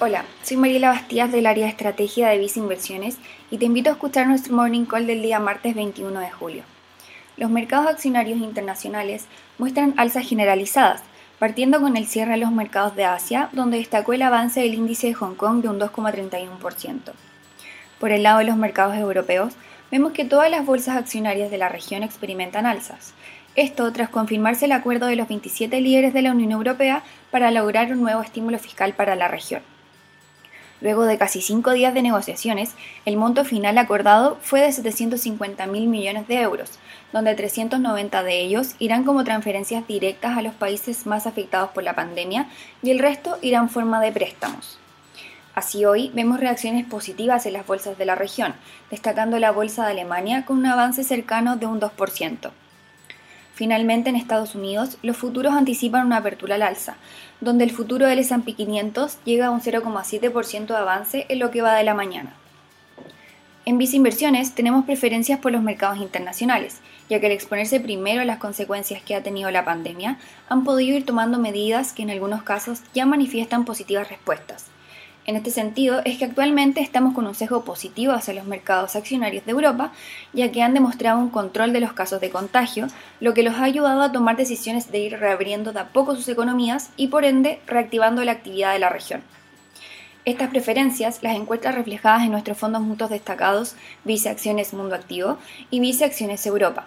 Hola, soy Mariela Bastías del área de estrategia de Visa Inversiones y te invito a escuchar nuestro morning call del día martes 21 de julio. Los mercados accionarios internacionales muestran alzas generalizadas, partiendo con el cierre de los mercados de Asia, donde destacó el avance del índice de Hong Kong de un 2,31%. Por el lado de los mercados europeos, vemos que todas las bolsas accionarias de la región experimentan alzas. Esto tras confirmarse el acuerdo de los 27 líderes de la Unión Europea para lograr un nuevo estímulo fiscal para la región. Luego de casi cinco días de negociaciones, el monto final acordado fue de 750 mil millones de euros, donde 390 de ellos irán como transferencias directas a los países más afectados por la pandemia y el resto irá en forma de préstamos. Así hoy vemos reacciones positivas en las bolsas de la región, destacando la bolsa de Alemania con un avance cercano de un 2%. Finalmente, en Estados Unidos, los futuros anticipan una apertura al alza, donde el futuro del S&P 500 llega a un 0,7% de avance en lo que va de la mañana. En Visa Inversiones tenemos preferencias por los mercados internacionales, ya que al exponerse primero a las consecuencias que ha tenido la pandemia, han podido ir tomando medidas que en algunos casos ya manifiestan positivas respuestas, en este sentido, es que actualmente estamos con un sesgo positivo hacia los mercados accionarios de Europa, ya que han demostrado un control de los casos de contagio, lo que los ha ayudado a tomar decisiones de ir reabriendo de a poco sus economías y por ende reactivando la actividad de la región. Estas preferencias las encuentras reflejadas en nuestros fondos mutuos destacados Vice Acciones Mundo Activo y Vice Acciones Europa.